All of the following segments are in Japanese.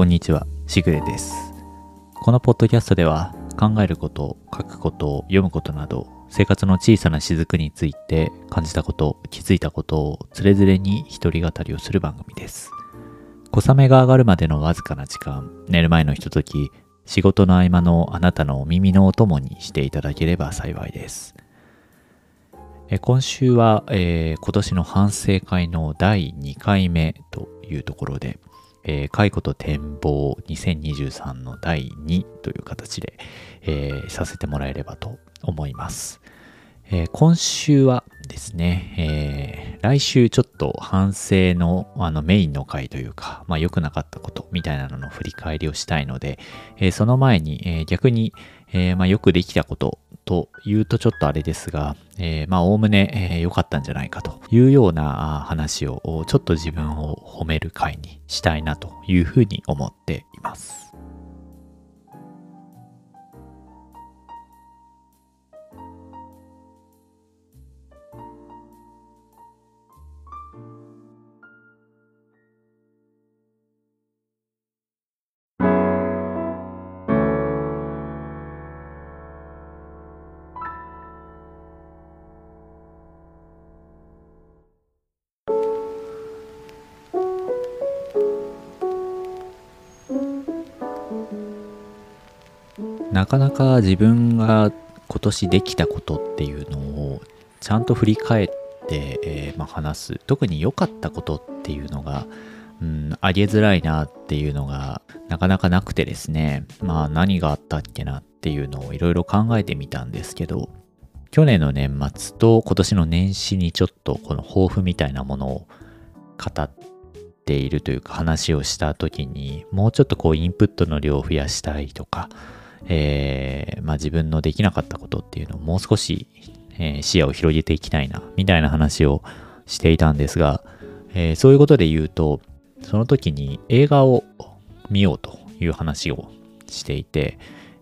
こんにちは、しぐれです。このポッドキャストでは、考えること、書くこと、読むことなど、生活の小さな雫について感じたこと、気づいたことをつれづれに一人語りをする番組です。小雨が上がるまでのわずかな時間、寝る前のひととき、仕事の合間のあなたのお耳のお供にしていただければ幸いです。え今週は、えー今年の反省会の第2回目というところで、えー解雇と展望2023の第2という形で、えーさせてもらえればと思います。えー今週はですね、えー来週ちょっと反省のあのメインの回というか、まあ良くなかったことみたいなのの振り返りをしたいので、えーその前に、え逆に、えまあよくできたことというとちょっとあれですが、えまあおおむね、えー良かったんじゃないかというような話をちょっと自分を褒める回にしたいなというふうに思っています。なかなか自分が今年できたことっていうのをちゃんと振り返って、えーまあ、話す。特に良かったことっていうのが、うん、あげづらいなっていうのがなかなかなくてですね。まあ何があったっけなっていうのをいろいろ考えてみたんですけど去年の年末と今年の年始にちょっとこの抱負みたいなものを語っているというか話をした時にもうちょっとこうインプットの量を増やしたいとかえーまあ、自分のできなかったことっていうのをもう少し、えー視野を広げていきたいな、みたいな話をしていたんですが、えーそういうことで言うと、その時に映画を見ようという話をしていて、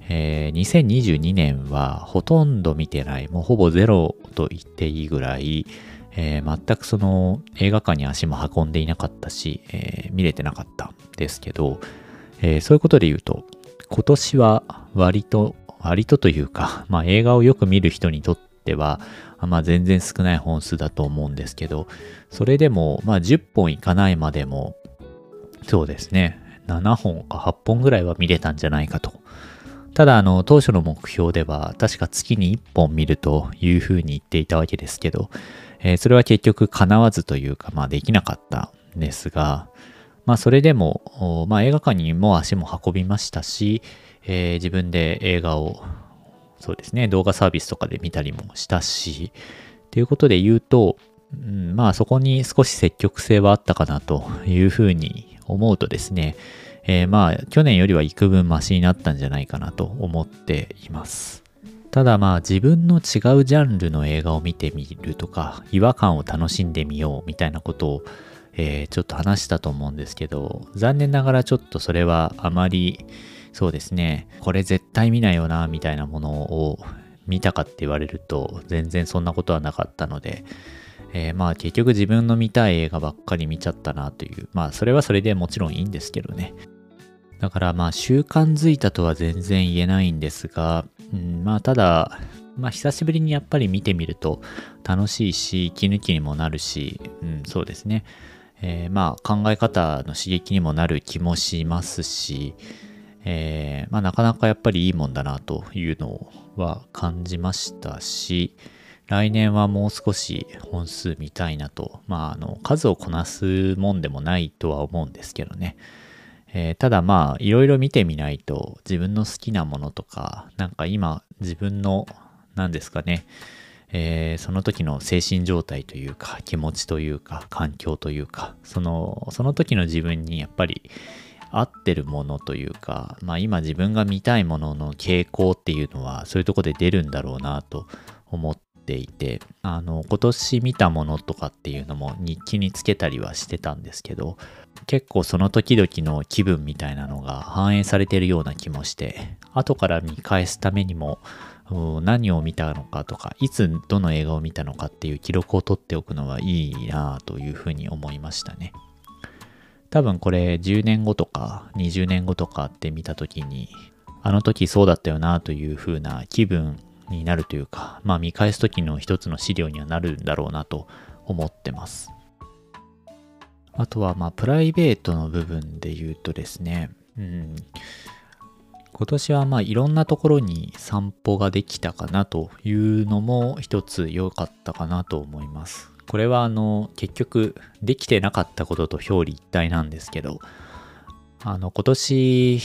えー2022年はほとんど見てない、もうほぼゼロと言っていいぐらい、えー全くその映画館に足も運んでいなかったし、えー見れてなかったんですけど、えーそういうことで言うと、今年は割と、割とというか、まあ映画をよく見る人にとっては、まあ全然少ない本数だと思うんですけど、それでも、まあ10本いかないまでも、そうですね、7本か8本ぐらいは見れたんじゃないかと。ただ、あの、当初の目標では、確か月に1本見るというふうに言っていたわけですけど、えーそれは結局叶わずというか、まあできなかったんですが、まあそれでも、まあ映画館にも足も運びましたし、えー自分で映画を、そうですね、動画サービスとかで見たりもしたし、ということで言うと、うん、まあそこに少し積極性はあったかなというふうに思うとですね、えーまあ去年よりは幾分マシになったんじゃないかなと思っています。ただまあ自分の違うジャンルの映画を見てみるとか、違和感を楽しんでみようみたいなことを、えーちょっと話したと思うんですけど、残念ながらちょっとそれはあまり、そうですね、これ絶対見ないよな、みたいなものを見たかって言われると、全然そんなことはなかったので、えーまあ結局自分の見たい映画ばっかり見ちゃったなという、まあそれはそれでもちろんいいんですけどね。だからまあ習慣づいたとは全然言えないんですが、うん、まあただ、まあ久しぶりにやっぱり見てみると楽しいし、息抜きにもなるし、うん、そうですね。えーまあ考え方の刺激にもなる気もしますし、えーまあなかなかやっぱりいいもんだなというのは感じましたし、来年はもう少し本数見たいなと、まああの数をこなすもんでもないとは思うんですけどね。えーただまあいろいろ見てみないと自分の好きなものとかなんか今自分の何ですかね、えーその時の精神状態というか気持ちというか環境というかそのその時の自分にやっぱり合ってるものというかまあ今自分が見たいものの傾向っていうのはそういうとこで出るんだろうなと思っていてあの今年見たものとかっていうのも日記につけたりはしてたんですけど結構その時々の気分みたいなのが反映されてるような気もして後から見返すためにも何を見たのかとかいつどの映画を見たのかっていう記録を取っておくのはいいなというふうに思いましたね。多分これ10年後とか20年後とかって見た時にあの時そうだったよなという風な気分になるというか、まあ見返す時の一つの資料にはなるんだろうなと思ってます。あとはまあプライベートの部分で言うとですね、うん、今年はまあいろんなところに散歩ができたかなというのも一つ良かったかなと思います。これはあの結局できてなかったことと表裏一体なんですけど、あの今年引っ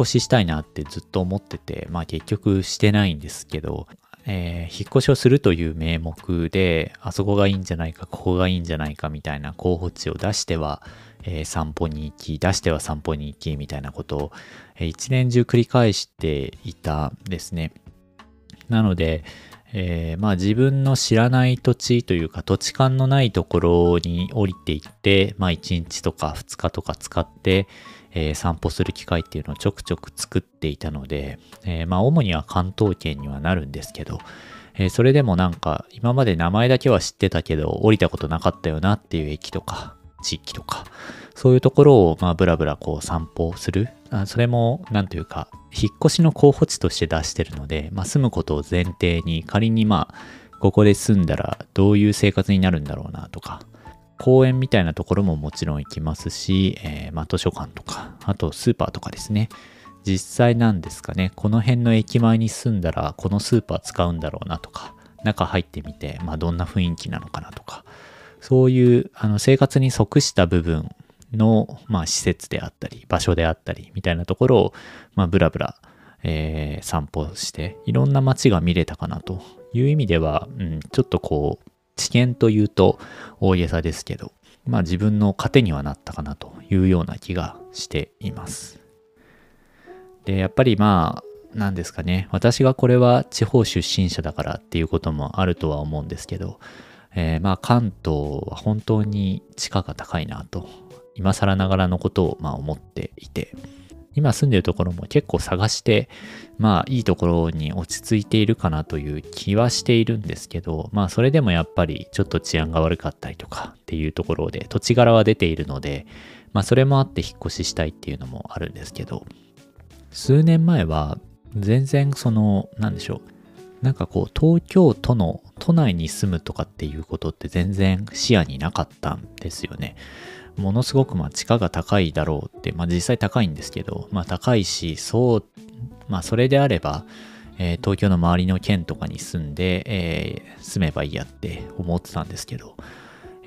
越ししたいなってずっと思ってて、まあ結局してないんですけど、えー、引っ越しをするという名目で、あそこがいいんじゃないか、ここがいいんじゃないかみたいな候補地を出しては、えー、散歩に行き、出しては散歩に行きみたいなことを、えー、一年中繰り返していたんですね。なので、えー、まあ自分の知らない土地というか土地勘のないところに降りていって、まあ1日とか2日とか使って、えー、散歩する機会っていうのをちょくちょく作っていたので、えー、まあ主には関東圏にはなるんですけど、えー、それでもなんか今まで名前だけは知ってたけど降りたことなかったよなっていう駅とか地域とか、そういうところをまあブラブラこう散歩する。あそれもなんというか、引っ越しの候補地として出してるので、まあ住むことを前提に仮にまあここで住んだらどういう生活になるんだろうなとか、公園みたいなところももちろん行きますし、えー、まあ図書館とか、あとスーパーとかですね。実際なんですかね、この辺の駅前に住んだらこのスーパー使うんだろうなとか、中入ってみて、まあどんな雰囲気なのかなとか、そういうあの生活に即した部分の、まあ、施設であったり、場所であったり、みたいなところを、まあ、ブラブラ、えー、散歩して、いろんな街が見れたかなという意味では、うん、ちょっとこう、知見というと大げさですけど、まあ自分の糧にはなったかなというような気がしています。で、やっぱりまあ、なんですかね、私がこれは地方出身者だからっていうこともあるとは思うんですけど、えー、まあ関東は本当に地価が高いなと、今更ながらのことをまあ思っていて、今住んでるところも結構探して、まあいいところに落ち着いているかなという気はしているんですけど、まあそれでもやっぱりちょっと治安が悪かったりとかっていうところで土地柄は出ているので、まあそれもあって引っ越ししたいっていうのもあるんですけど、数年前は全然その、なんでしょう、なんかこう東京都の都内に住むとかっていうことって全然視野になかったんですよね。ものすごくまあ地価が高いだろうって、まあ実際高いんですけど、まあ高いし、そう、まあそれであれば、えー、東京の周りの県とかに住んで、えー、住めばいいやって思ってたんですけど、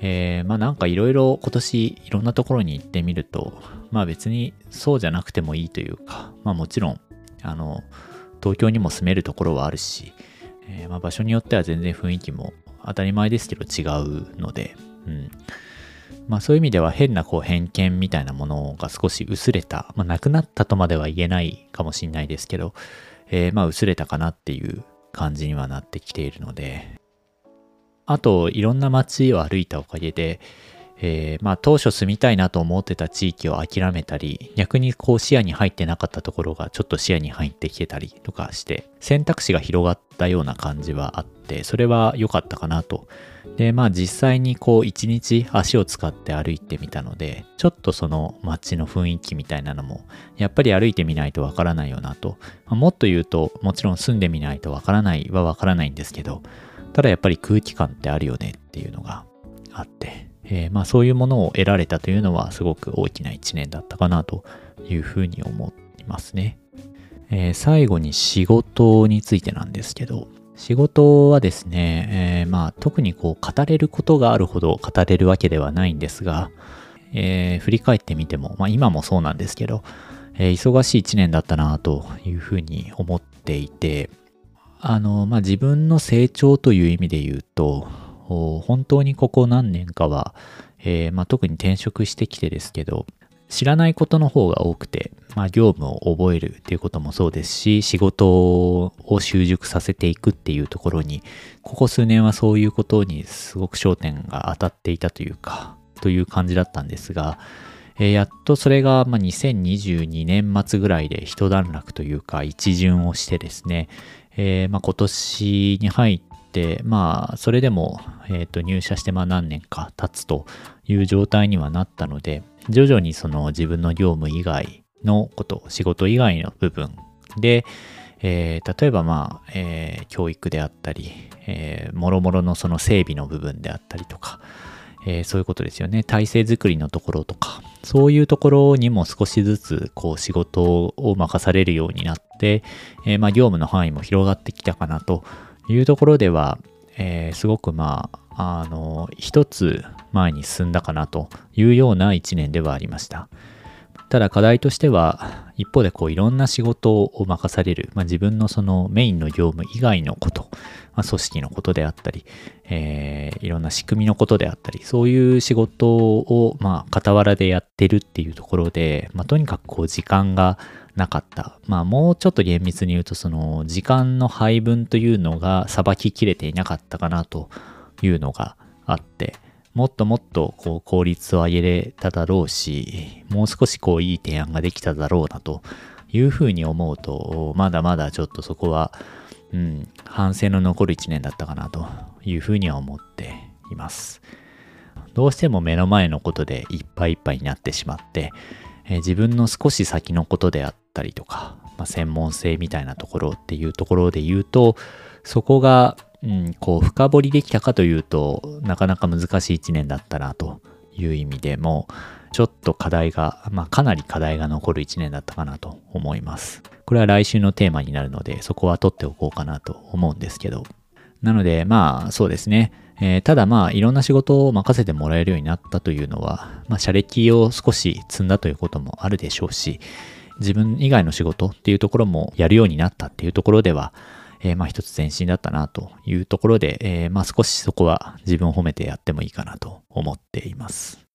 えー、まあなんかいろいろ今年いろんなところに行ってみると、まあ別にそうじゃなくてもいいというか、まあもちろん、あの、東京にも住めるところはあるし、えー、まあ場所によっては全然雰囲気も当たり前ですけど違うので、うん。まあそういう意味では変なこう偏見みたいなものが少し薄れた、まあなくなったとまでは言えないかもしれないですけど、えー、まあ薄れたかなっていう感じにはなってきているので、あといろんな街を歩いたおかげで、えー、まあ当初住みたいなと思ってた地域を諦めたり、逆にこう視野に入ってなかったところがちょっと視野に入ってきてたりとかして、選択肢が広がったような感じはあって、それは良かったかなとで、まあ実際にこう一日足を使って歩いてみたので、ちょっとその街の雰囲気みたいなのも、やっぱり歩いてみないとわからないよなと。まあ、もっと言うと、もちろん住んでみないとわからないはわからないんですけど、ただやっぱり空気感ってあるよねっていうのがあって、えー、まあそういうものを得られたというのはすごく大きな一年だったかなというふうに思いますね。えー、最後に仕事についてなんですけど、仕事はですね、えー、まあ特にこう語れることがあるほど語れるわけではないんですが、えー、振り返ってみても、まあ今もそうなんですけど、えー、忙しい一年だったなというふうに思っていて、あの、まあ自分の成長という意味で言うと、本当にここ何年かは、えー、まあ、特に転職してきてですけど、知らないことの方が多くて、まあ、業務を覚えるっていうこともそうですし、仕事を習熟させていくっていうところに、ここ数年はそういうことにすごく焦点が当たっていたというか、という感じだったんですが、えー、やっとそれが、まあ、2022年末ぐらいで一段落というか、一巡をしてですね、えー、まあ、今年に入って、まあ、それでも、えっ、ー、と、入社してまあ何年か経つという状態にはなったので、徐々にその自分の業務以外のこと、仕事以外の部分で、えー、例えばまあ、えー、教育であったり、えー、もろもろのその整備の部分であったりとか、えー、そういうことですよね。体制づくりのところとか、そういうところにも少しずつこう仕事を任されるようになって、えー、まあ業務の範囲も広がってきたかなというところでは、えー、すごくまあ、あの、一つ前に進んだかなというような一年ではありました。ただ課題としては、一方でこういろんな仕事を任される、まあ、自分のそのメインの業務以外のこと、まあ、組織のことであったり、えー、いろんな仕組みのことであったり、そういう仕事をまあ傍らでやってるっていうところで、まあ、とにかくこう時間がなかった。まあもうちょっと厳密に言うとその時間の配分というのがさばききれていなかったかなというのがあって、もっともっとこう効率を上げれただろうし、もう少しこういい提案ができただろうなというふうに思うと、まだまだちょっとそこは、うん、反省の残る一年だったかなというふうには思っています。どうしても目の前のことでいっぱいいっぱいになってしまって、え、自分の少し先のことであったりとか、まあ、専門性みたいなところっていうところで言うと、そこがうん、こう深掘りできたかというとなかなか難しい一年だったなという意味でもちょっと課題が、まあかなり課題が残る一年だったかなと思います。これは来週のテーマになるのでそこは取っておこうかなと思うんですけど。なのでまあそうですね。えー、ただまあいろんな仕事を任せてもらえるようになったというのは、まあ社歴を少し積んだということもあるでしょうし、自分以外の仕事っていうところもやるようになったっていうところでは、えー、まあ一つ前進だったなというところで、えー、まあ少しそこは自分を褒めてやってもいいかなと思っています。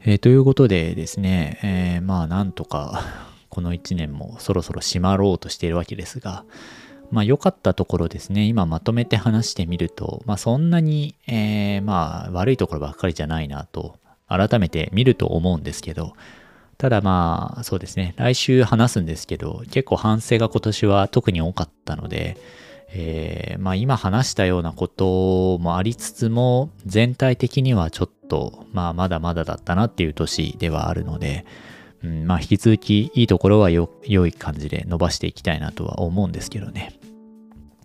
えー、ということでですね、えー、まあなんとか この1年もそろそろ閉まろうとしているわけですが、まあ良かったところですね、今まとめて話してみると、まあそんなに、えー、まあ悪いところばっかりじゃないなと改めて見ると思うんですけど、ただまあ、そうですね。来週話すんですけど、結構反省が今年は特に多かったので、えー、まあ今話したようなこともありつつも、全体的にはちょっと、まあまだまだだったなっていう年ではあるので、うん、まあ引き続きいいところはよ良い感じで伸ばしていきたいなとは思うんですけどね。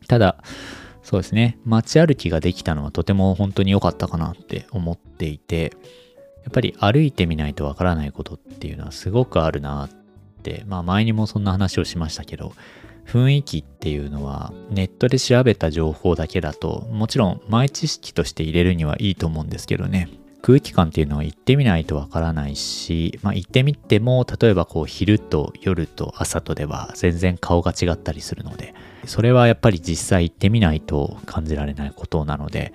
ただ、そうですね。街歩きができたのはとても本当に良かったかなって思っていて、やっぱり歩いてみないとわからないことっていうのはすごくあるなって、まあ前にもそんな話をしましたけど、雰囲気っていうのはネットで調べた情報だけだともちろん前知識として入れるにはいいと思うんですけどね。空気感っていうのは行ってみないとわからないし、まあ、行ってみても例えばこう昼と夜と朝とでは全然顔が違ったりするのでそれはやっぱり実際行ってみないと感じられないことなので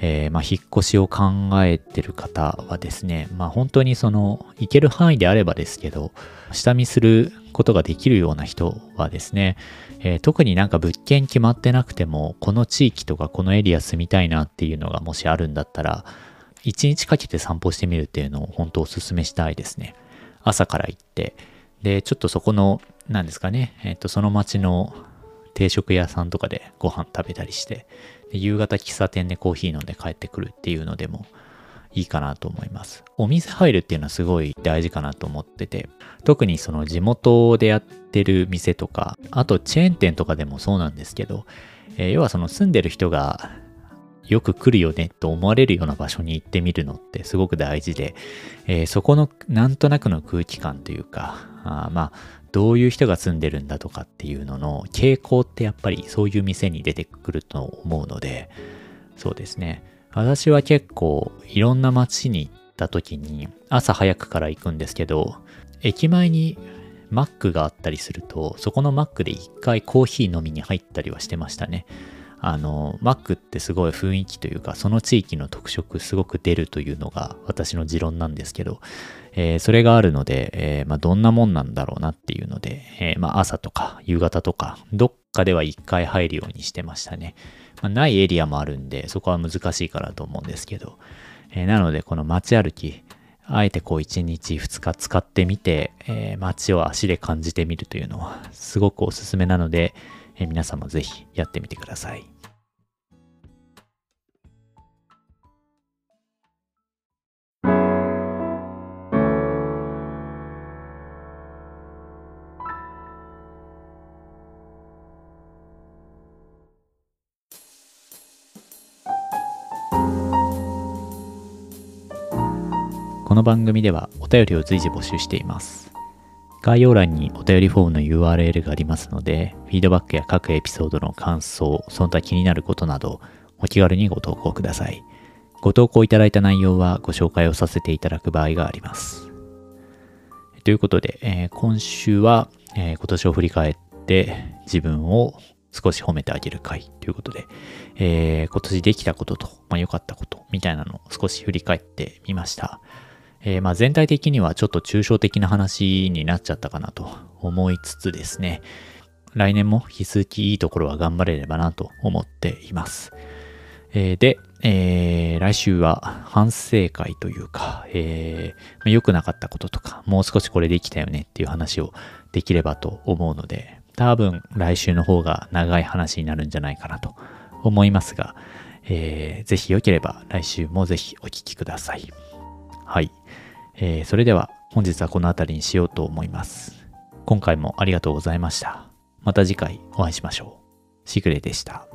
えー、まあ、引っ越しを考えてる方はですね、まあ、本当にその、行ける範囲であればですけど、下見することができるような人はですね、えー、特になんか物件決まってなくても、この地域とかこのエリア住みたいなっていうのがもしあるんだったら、一日かけて散歩してみるっていうのを本当お勧めしたいですね。朝から行って、で、ちょっとそこの、なんですかね、えっ、ー、と、その町の定食屋さんとかでご飯食べたりして、夕方喫茶店でコーヒー飲んで帰ってくるっていうのでもいいかなと思います。お店入るっていうのはすごい大事かなと思ってて、特にその地元でやってる店とか、あとチェーン店とかでもそうなんですけど、えー、要はその住んでる人がよく来るよねと思われるような場所に行ってみるのってすごく大事で、えー、そこのなんとなくの空気感というか、あまあ、どういう人が住んでるんだとかっていうのの傾向ってやっぱりそういう店に出てくると思うので、そうですね。私は結構いろんな街に行った時に朝早くから行くんですけど、駅前にマックがあったりすると、そこのマックで一回コーヒー飲みに入ったりはしてましたね。あの、マックってすごい雰囲気というか、その地域の特色すごく出るというのが私の持論なんですけど、えー、それがあるので、えー、まあ、どんなもんなんだろうなっていうので、えー、まあ、朝とか夕方とか、どっかでは一回入るようにしてましたね。まあ、ないエリアもあるんで、そこは難しいかなと思うんですけど、えなので、この街歩き、あえてこう1日2日使ってみて、え街を足で感じてみるというのはすごくおすすめなので、え皆さんもぜひやってみてください。この番組ではお便りを随時募集しています。概要欄にお便りフォームの URL がありますので、フィードバックや各エピソードの感想、その他気になることなど、お気軽にご投稿ください。ご投稿いただいた内容はご紹介をさせていただく場合があります。ということで、えー、今週は、えー、今年を振り返って自分を少し褒めてあげる回ということで、えー、今年できたことと、まあ、良かったことみたいなのを少し振り返ってみました。えー、まあ全体的にはちょっと抽象的な話になっちゃったかなと思いつつですね、来年も引き続きいいところは頑張れればなと思っています。えー、で、えー、来週は反省会というか、えー、良くなかったこととか、もう少しこれできたよねっていう話をできればと思うので、多分来週の方が長い話になるんじゃないかなと思いますが、えー、ぜひ良ければ来週もぜひお聴きください。はい。えー、それでは本日はこの辺りにしようと思います。今回もありがとうございました。また次回お会いしましょう。シグレでした。